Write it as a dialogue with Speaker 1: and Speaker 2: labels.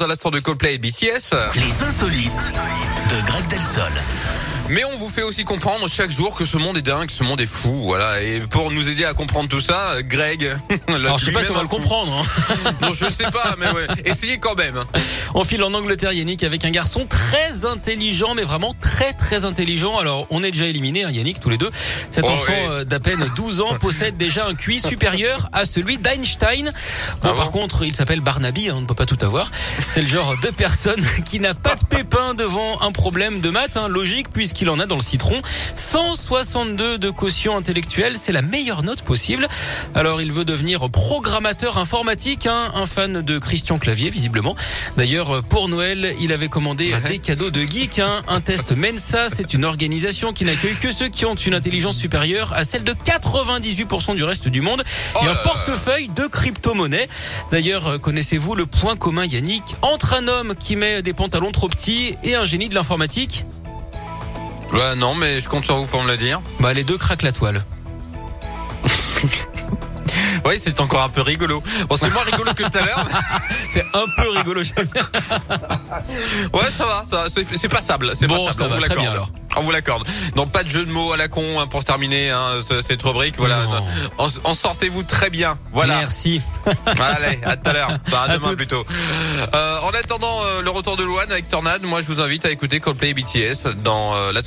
Speaker 1: à l'instant de Coldplay et BTS.
Speaker 2: Les insolites de Greg Delsol.
Speaker 1: Mais on vous fait aussi comprendre chaque jour que ce monde est dingue, ce monde est fou, voilà. Et pour nous aider à comprendre tout ça, Greg.
Speaker 3: Alors je sais pas si on va le comprendre. Hein.
Speaker 1: Non, je ne sais pas, mais ouais. Essayez quand même.
Speaker 3: On file en Angleterre, Yannick, avec un garçon très intelligent, mais vraiment très très intelligent. Alors on est déjà éliminé, hein, Yannick, tous les deux. Cet
Speaker 1: Oh,
Speaker 3: enfant euh, d'à peine 12 ans possède déjà un QI supérieur à celui d'Einstein. Bon,
Speaker 1: Ah
Speaker 3: par
Speaker 1: bon
Speaker 3: contre, il s'appelle Barnaby, hein, on ne peut pas tout avoir. C'est le genre de personne qui n'a pas de pépin devant un problème de maths, hein, logique, puisqu'il en a dans le citron. 162 de quotient intellectuel, c'est la meilleure note possible. Alors il veut devenir programmateur informatique, hein, un fan de Christian Clavier visiblement. D'ailleurs pour Noël, il avait commandé
Speaker 1: Ouais.
Speaker 3: des cadeaux de geek, hein. un test Mensa, c'est une organisation qui n'accueille que ceux qui ont une intelligence supérieure à celle de 98% du reste du monde
Speaker 1: Oh
Speaker 3: et un portefeuille de crypto-monnaies. D'ailleurs, euh, connaissez-vous le point commun Yannick? Entre un homme qui met des pantalons trop petits et un génie de l'informatique
Speaker 1: Bah non, mais je compte sur vous pour me le dire.
Speaker 3: Bah les deux craquent la toile.
Speaker 1: Oui, c'est encore un peu rigolo. Bon, c'est moins rigolo que tout à l'heure.
Speaker 3: C'est un peu rigolo.
Speaker 1: Ouais, ça va, ça, va, c'est passable. C'est
Speaker 3: Bon,
Speaker 1: passable,
Speaker 3: ça
Speaker 1: on
Speaker 3: va,
Speaker 1: vous
Speaker 3: très bien,
Speaker 1: l'accorde.
Speaker 3: alors.
Speaker 1: On vous l'accorde. Donc pas de jeu de mots à la con hein, pour terminer hein, ce- cette rubrique. Voilà, en, en sortez-vous très bien. Voilà.
Speaker 3: Merci.
Speaker 1: Allez, à tout à l'heure. Enfin, à
Speaker 3: À
Speaker 1: demain
Speaker 3: toutes.
Speaker 1: plutôt. Euh, en attendant euh, le retour de Luan avec Tornade, moi je vous invite à écouter Coldplay et BTS dans euh, la